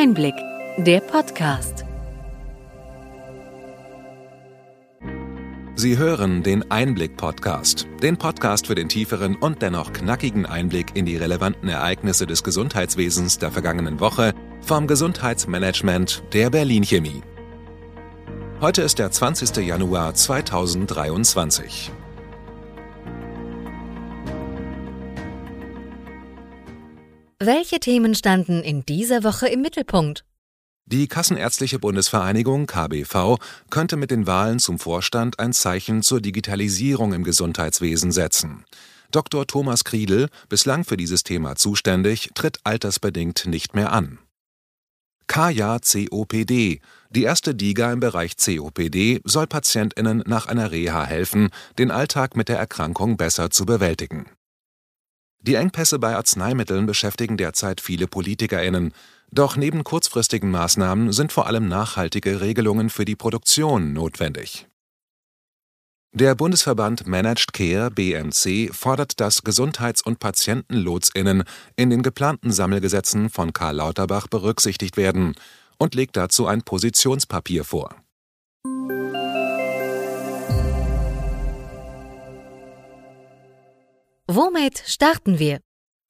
Einblick, der Podcast. Sie hören den Einblick-Podcast, den Podcast für den tieferen und dennoch knackigen Einblick in die relevanten Ereignisse des Gesundheitswesens der vergangenen Woche vom Gesundheitsmanagement der Berlin Chemie. Heute ist der 20. Januar 2023. Welche Themen standen in dieser Woche im Mittelpunkt? Die Kassenärztliche Bundesvereinigung KBV könnte mit den Wahlen zum Vorstand ein Zeichen zur Digitalisierung im Gesundheitswesen setzen. Dr. Thomas Kriedel, bislang für dieses Thema zuständig, tritt altersbedingt nicht mehr an. Kaya COPD. Die erste DIGA im Bereich COPD soll PatientInnen nach einer Reha helfen, den Alltag mit der Erkrankung besser zu bewältigen. Die Engpässe bei Arzneimitteln beschäftigen derzeit viele PolitikerInnen. Doch neben kurzfristigen Maßnahmen sind vor allem nachhaltige Regelungen für die Produktion notwendig. Der Bundesverband Managed Care BMC fordert, dass Gesundheits- und PatientenlotSInnen in den geplanten Sammelgesetzen von Karl Lauterbach berücksichtigt werden und legt dazu ein Positionspapier vor. Womit starten wir?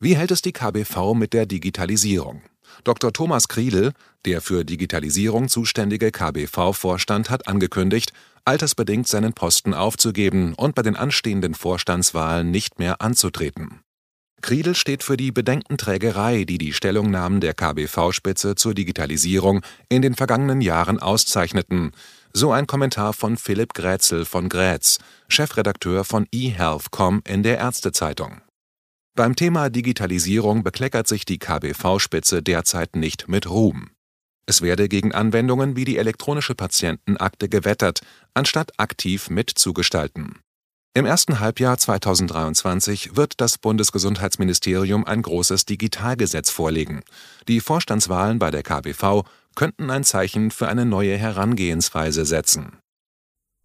Wie hält es die KBV mit der Digitalisierung? Dr. Thomas Kriedel, der für Digitalisierung zuständige KBV-Vorstand, hat angekündigt, altersbedingt seinen Posten aufzugeben und bei den anstehenden Vorstandswahlen nicht mehr anzutreten. Kriedel steht für die Bedenkenträgerei, die die Stellungnahmen der KBV-Spitze zur Digitalisierung in den vergangenen Jahren auszeichneten, so ein Kommentar von Philipp Grätzel von Grätz, Chefredakteur von eHealth.com in der Ärztezeitung. Beim Thema Digitalisierung bekleckert sich die KBV-Spitze derzeit nicht mit Ruhm. Es werde gegen Anwendungen wie die elektronische Patientenakte gewettert, anstatt aktiv mitzugestalten. Im ersten Halbjahr 2023 wird das Bundesgesundheitsministerium ein großes Digitalgesetz vorlegen. Die Vorstandswahlen bei der KBV könnten ein Zeichen für eine neue Herangehensweise setzen.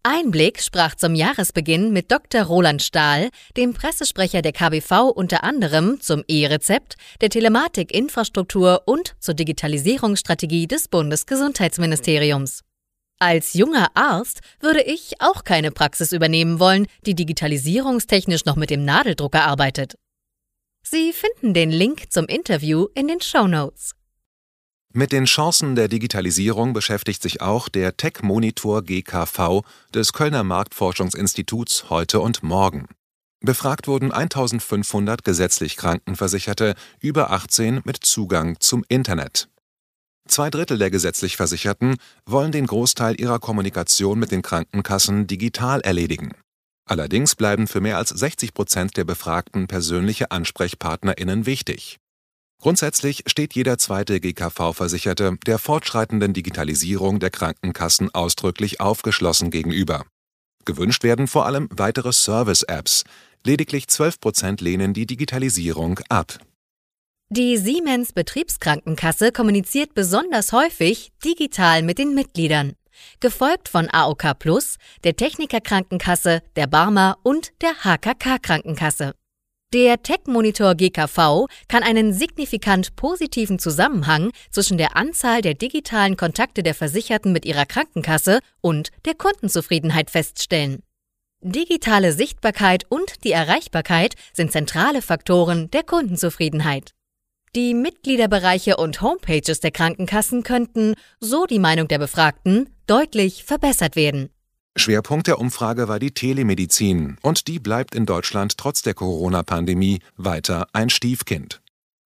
Einblick sprach zum Jahresbeginn mit Dr. Roland Stahl, dem Pressesprecher der KBV unter anderem zum E-Rezept, der Telematikinfrastruktur und zur Digitalisierungsstrategie des Bundesgesundheitsministeriums. Als junger Arzt würde ich auch keine Praxis übernehmen wollen, die digitalisierungstechnisch noch mit dem Nadeldrucker arbeitet. Sie finden den Link zum Interview in den Show Notes. Mit den Chancen der Digitalisierung beschäftigt sich auch der Tech Monitor GKV des Kölner Marktforschungsinstituts heute und morgen. Befragt wurden 1500 gesetzlich Krankenversicherte über 18 mit Zugang zum Internet. Zwei Drittel der gesetzlich Versicherten wollen den Großteil ihrer Kommunikation mit den Krankenkassen digital erledigen. Allerdings bleiben für mehr als 60 Prozent der Befragten persönliche AnsprechpartnerInnen wichtig. Grundsätzlich steht jeder zweite GKV-Versicherte der fortschreitenden Digitalisierung der Krankenkassen ausdrücklich aufgeschlossen gegenüber. Gewünscht werden vor allem weitere Service-Apps. Lediglich 12 Prozent lehnen die Digitalisierung ab. Die Siemens Betriebskrankenkasse kommuniziert besonders häufig digital mit den Mitgliedern, gefolgt von AOK Plus, der Techniker Krankenkasse, der Barmer und der HKK Krankenkasse. Der Tech-Monitor GKV kann einen signifikant positiven Zusammenhang zwischen der Anzahl der digitalen Kontakte der Versicherten mit ihrer Krankenkasse und der Kundenzufriedenheit feststellen. Digitale Sichtbarkeit und die Erreichbarkeit sind zentrale Faktoren der Kundenzufriedenheit. Die Mitgliederbereiche und Homepages der Krankenkassen könnten, so die Meinung der Befragten, deutlich verbessert werden. Schwerpunkt der Umfrage war die Telemedizin, und die bleibt in Deutschland trotz der Corona-Pandemie weiter ein Stiefkind.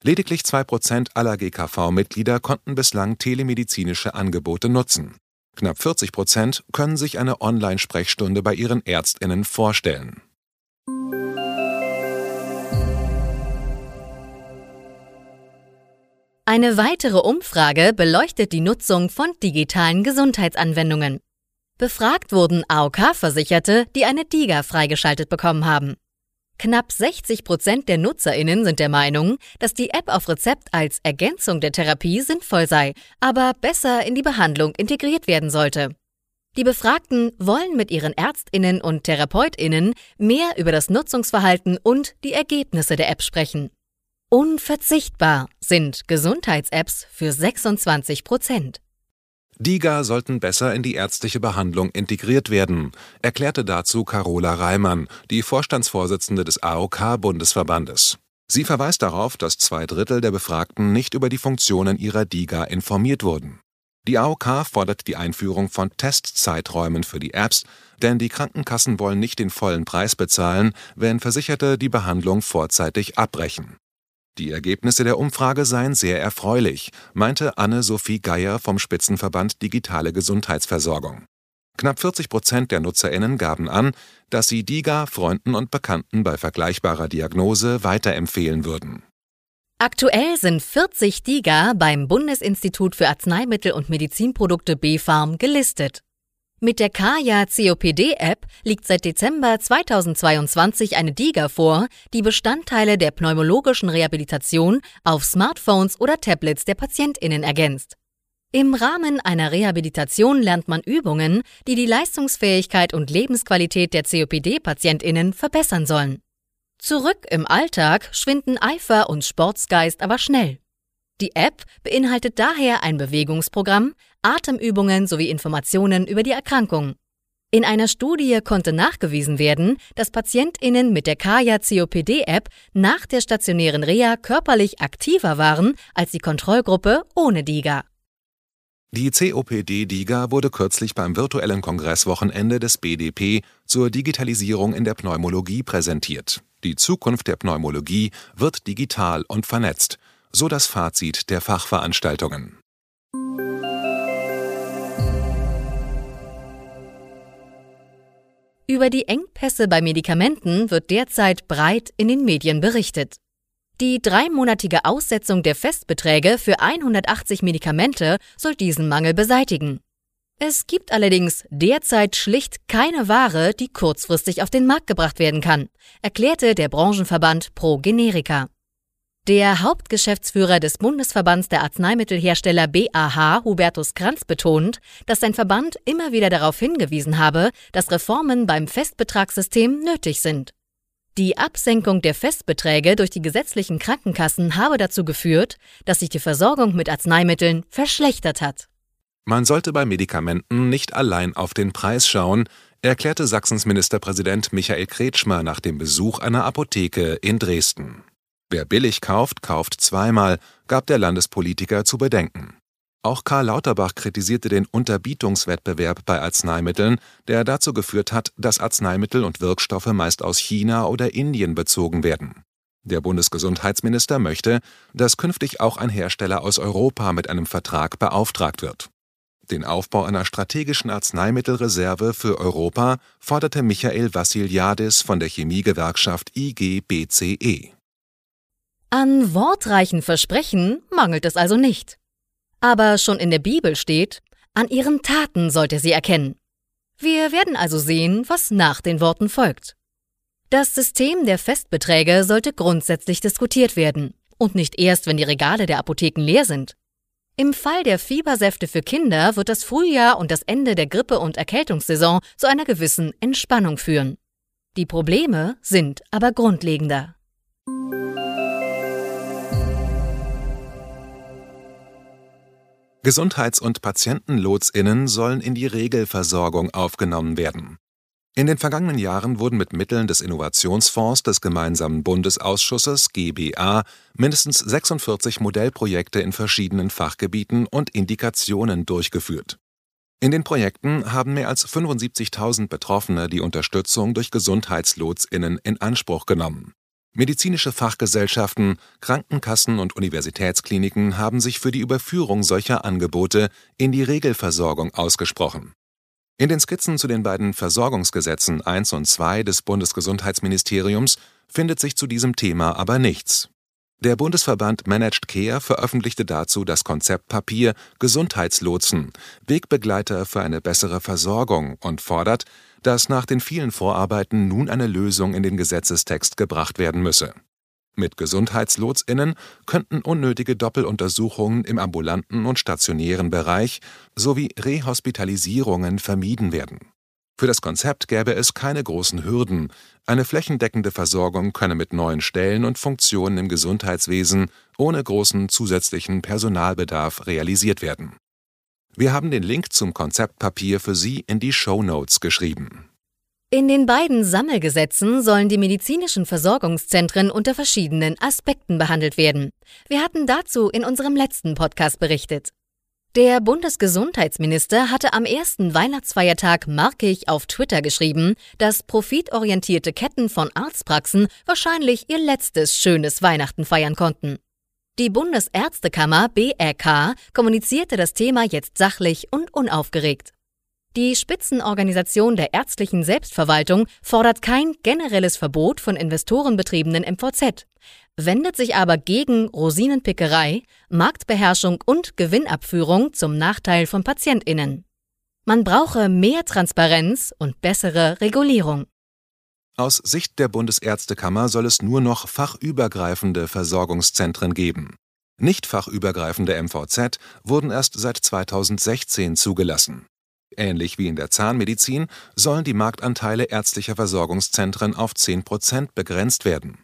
Lediglich zwei Prozent aller GKV-Mitglieder konnten bislang telemedizinische Angebote nutzen. Knapp 40 Prozent können sich eine Online-Sprechstunde bei ihren ÄrztInnen vorstellen. Eine weitere Umfrage beleuchtet die Nutzung von digitalen Gesundheitsanwendungen. Befragt wurden AOK-Versicherte, die eine DIGA freigeschaltet bekommen haben. Knapp 60 Prozent der NutzerInnen sind der Meinung, dass die App auf Rezept als Ergänzung der Therapie sinnvoll sei, aber besser in die Behandlung integriert werden sollte. Die Befragten wollen mit ihren ÄrztInnen und TherapeutInnen mehr über das Nutzungsverhalten und die Ergebnisse der App sprechen. Unverzichtbar sind Gesundheits-Apps für 26 Prozent. DIGA sollten besser in die ärztliche Behandlung integriert werden, erklärte dazu Carola Reimann, die Vorstandsvorsitzende des AOK-Bundesverbandes. Sie verweist darauf, dass zwei Drittel der Befragten nicht über die Funktionen ihrer DIGA informiert wurden. Die AOK fordert die Einführung von Testzeiträumen für die Apps, denn die Krankenkassen wollen nicht den vollen Preis bezahlen, wenn Versicherte die Behandlung vorzeitig abbrechen. Die Ergebnisse der Umfrage seien sehr erfreulich, meinte Anne-Sophie Geier vom Spitzenverband Digitale Gesundheitsversorgung. Knapp 40 Prozent der NutzerInnen gaben an, dass sie DIGA Freunden und Bekannten bei vergleichbarer Diagnose weiterempfehlen würden. Aktuell sind 40 DIGA beim Bundesinstitut für Arzneimittel und Medizinprodukte BfArM gelistet. Mit der Kaya COPD-App liegt seit Dezember 2022 eine DIGA vor, die Bestandteile der pneumologischen Rehabilitation auf Smartphones oder Tablets der PatientInnen ergänzt. Im Rahmen einer Rehabilitation lernt man Übungen, die die Leistungsfähigkeit und Lebensqualität der COPD-PatientInnen verbessern sollen. Zurück im Alltag schwinden Eifer und Sportsgeist aber schnell. Die App beinhaltet daher ein Bewegungsprogramm, Atemübungen sowie Informationen über die Erkrankung. In einer Studie konnte nachgewiesen werden, dass PatientInnen mit der Kaya COPD-App nach der stationären Reha körperlich aktiver waren als die Kontrollgruppe ohne DIGA. Die COPD-DIGA wurde kürzlich beim virtuellen Kongresswochenende des BDP zur Digitalisierung in der Pneumologie präsentiert. Die Zukunft der Pneumologie wird digital und vernetzt, so das Fazit der Fachveranstaltungen. Über die Engpässe bei Medikamenten wird derzeit breit in den Medien berichtet. Die dreimonatige Aussetzung der Festbeträge für 180 Medikamente soll diesen Mangel beseitigen. Es gibt allerdings derzeit schlicht keine Ware, die kurzfristig auf den Markt gebracht werden kann, erklärte der Branchenverband Pro Generika. Der Hauptgeschäftsführer des Bundesverbands der Arzneimittelhersteller BAH, Hubertus Kranz, betont, dass sein Verband immer wieder darauf hingewiesen habe, dass Reformen beim Festbetragssystem nötig sind. Die Absenkung der Festbeträge durch die gesetzlichen Krankenkassen habe dazu geführt, dass sich die Versorgung mit Arzneimitteln verschlechtert hat. Man sollte bei Medikamenten nicht allein auf den Preis schauen, erklärte Sachsens Ministerpräsident Michael Kretschmer nach dem Besuch einer Apotheke in Dresden. Wer billig kauft, kauft zweimal, gab der Landespolitiker zu bedenken. Auch Karl Lauterbach kritisierte den Unterbietungswettbewerb bei Arzneimitteln, der dazu geführt hat, dass Arzneimittel und Wirkstoffe meist aus China oder Indien bezogen werden. Der Bundesgesundheitsminister möchte, dass künftig auch ein Hersteller aus Europa mit einem Vertrag beauftragt wird. Den Aufbau einer strategischen Arzneimittelreserve für Europa forderte Michael Vassiliadis von der Chemiegewerkschaft IGBCE. An wortreichen Versprechen mangelt es also nicht. Aber schon in der Bibel steht, an ihren Taten sollt ihr sie erkennen. Wir werden also sehen, was nach den Worten folgt. Das System der Festbeträge sollte grundsätzlich diskutiert werden und nicht erst, wenn die Regale der Apotheken leer sind. Im Fall der Fiebersäfte für Kinder wird das Frühjahr und das Ende der Grippe- und Erkältungssaison zu einer gewissen Entspannung führen. Die Probleme sind aber grundlegender. Gesundheits- und Patientenlotsinnen sollen in die Regelversorgung aufgenommen werden. In den vergangenen Jahren wurden mit Mitteln des Innovationsfonds des gemeinsamen Bundesausschusses GBA mindestens 46 Modellprojekte in verschiedenen Fachgebieten und Indikationen durchgeführt. In den Projekten haben mehr als 75.000 Betroffene die Unterstützung durch Gesundheitslotsinnen in Anspruch genommen Medizinische Fachgesellschaften, Krankenkassen und Universitätskliniken haben sich für die Überführung solcher Angebote in die Regelversorgung ausgesprochen. In den Skizzen zu den beiden Versorgungsgesetzen 1 und 2 des Bundesgesundheitsministeriums findet sich zu diesem Thema aber nichts. Der Bundesverband Managed Care veröffentlichte dazu das Konzeptpapier Gesundheitslotsen Wegbegleiter für eine bessere Versorgung und fordert, dass nach den vielen Vorarbeiten nun eine Lösung in den Gesetzestext gebracht werden müsse. Mit Gesundheitslotsinnen könnten unnötige Doppeluntersuchungen im ambulanten und stationären Bereich sowie Rehospitalisierungen vermieden werden. Für das Konzept gäbe es keine großen Hürden. Eine flächendeckende Versorgung könne mit neuen Stellen und Funktionen im Gesundheitswesen ohne großen zusätzlichen Personalbedarf realisiert werden. Wir haben den Link zum Konzeptpapier für Sie in die Show Notes geschrieben. In den beiden Sammelgesetzen sollen die medizinischen Versorgungszentren unter verschiedenen Aspekten behandelt werden. Wir hatten dazu in unserem letzten Podcast berichtet. Der Bundesgesundheitsminister hatte am ersten Weihnachtsfeiertag markig auf Twitter geschrieben, dass profitorientierte Ketten von Arztpraxen wahrscheinlich ihr letztes schönes Weihnachten feiern konnten. Die Bundesärztekammer BRK kommunizierte das Thema jetzt sachlich und unaufgeregt. Die Spitzenorganisation der ärztlichen Selbstverwaltung fordert kein generelles Verbot von investorenbetriebenen MVZ, wendet sich aber gegen Rosinenpickerei, Marktbeherrschung und Gewinnabführung zum Nachteil von Patientinnen. Man brauche mehr Transparenz und bessere Regulierung. Aus Sicht der Bundesärztekammer soll es nur noch fachübergreifende Versorgungszentren geben. Nicht fachübergreifende MVZ wurden erst seit 2016 zugelassen. Ähnlich wie in der Zahnmedizin sollen die Marktanteile ärztlicher Versorgungszentren auf 10 Prozent begrenzt werden.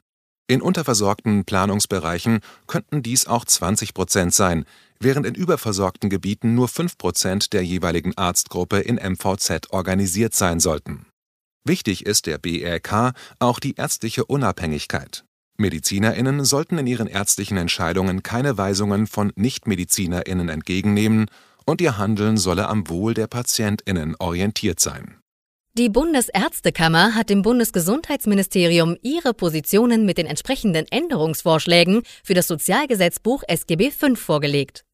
In unterversorgten Planungsbereichen könnten dies auch 20 Prozent sein, während in überversorgten Gebieten nur 5 Prozent der jeweiligen Arztgruppe in MVZ organisiert sein sollten. Wichtig ist der BRK auch die ärztliche Unabhängigkeit. MedizinerInnen sollten in ihren ärztlichen Entscheidungen keine Weisungen von NichtmedizinerInnen entgegennehmen und ihr Handeln solle am Wohl der PatientInnen orientiert sein. Die Bundesärztekammer hat dem Bundesgesundheitsministerium ihre Positionen mit den entsprechenden Änderungsvorschlägen für das Sozialgesetzbuch SGB V vorgelegt.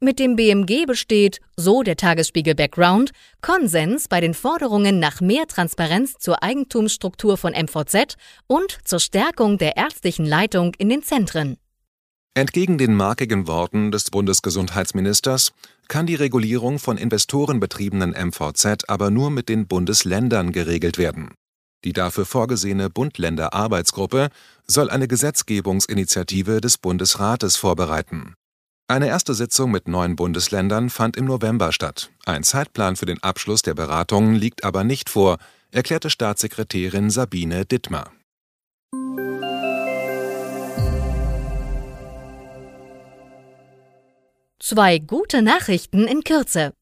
Mit dem BMG besteht, so der Tagesspiegel Background, Konsens bei den Forderungen nach mehr Transparenz zur Eigentumsstruktur von MVZ und zur Stärkung der ärztlichen Leitung in den Zentren. Entgegen den markigen Worten des Bundesgesundheitsministers kann die Regulierung von investorenbetriebenen MVZ aber nur mit den Bundesländern geregelt werden. Die dafür vorgesehene Bund-Länder-Arbeitsgruppe soll eine Gesetzgebungsinitiative des Bundesrates vorbereiten. Eine erste Sitzung mit neun Bundesländern fand im November statt. Ein Zeitplan für den Abschluss der Beratungen liegt aber nicht vor, erklärte Staatssekretärin Sabine Dittmar. Zwei gute Nachrichten in Kürze.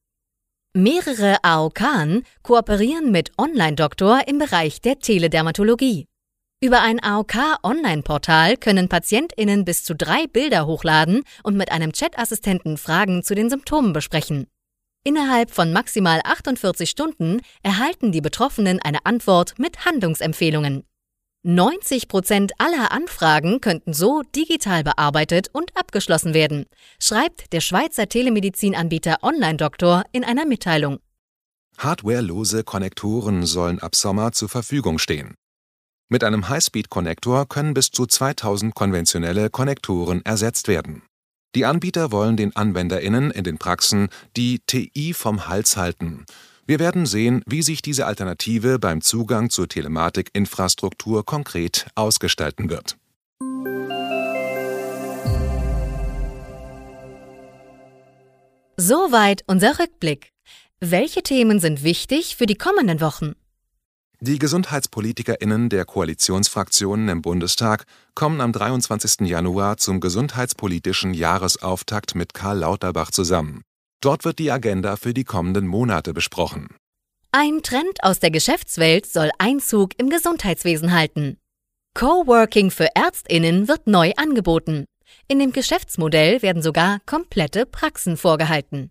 Mehrere AOK kooperieren mit Online-Doktor im Bereich der Teledermatologie. Über ein AOK-Online-Portal können PatientInnen bis zu drei Bilder hochladen und mit einem Chat-Assistenten Fragen zu den Symptomen besprechen. Innerhalb von maximal 48 Stunden erhalten die Betroffenen eine Antwort mit Handlungsempfehlungen. 90 Prozent aller Anfragen könnten so digital bearbeitet und abgeschlossen werden, schreibt der Schweizer Telemedizinanbieter Online-Doktor in einer Mitteilung. Hardwarelose Konnektoren sollen ab Sommer zur Verfügung stehen. Mit einem Highspeed-Konnektor können bis zu 2000 konventionelle Konnektoren ersetzt werden. Die Anbieter wollen den AnwenderInnen in den Praxen die TI vom Hals halten wir werden sehen, wie sich diese Alternative beim Zugang zur Telematikinfrastruktur konkret ausgestalten wird. Soweit unser Rückblick. Welche Themen sind wichtig für die kommenden Wochen? Die GesundheitspolitikerInnen der Koalitionsfraktionen im Bundestag kommen am 23. Januar zum gesundheitspolitischen Jahresauftakt mit Karl Lauterbach zusammen. Dort wird die Agenda für die kommenden Monate besprochen. Ein Trend aus der Geschäftswelt soll Einzug im Gesundheitswesen halten. Coworking für Ärztinnen wird neu angeboten. In dem Geschäftsmodell werden sogar komplette Praxen vorgehalten.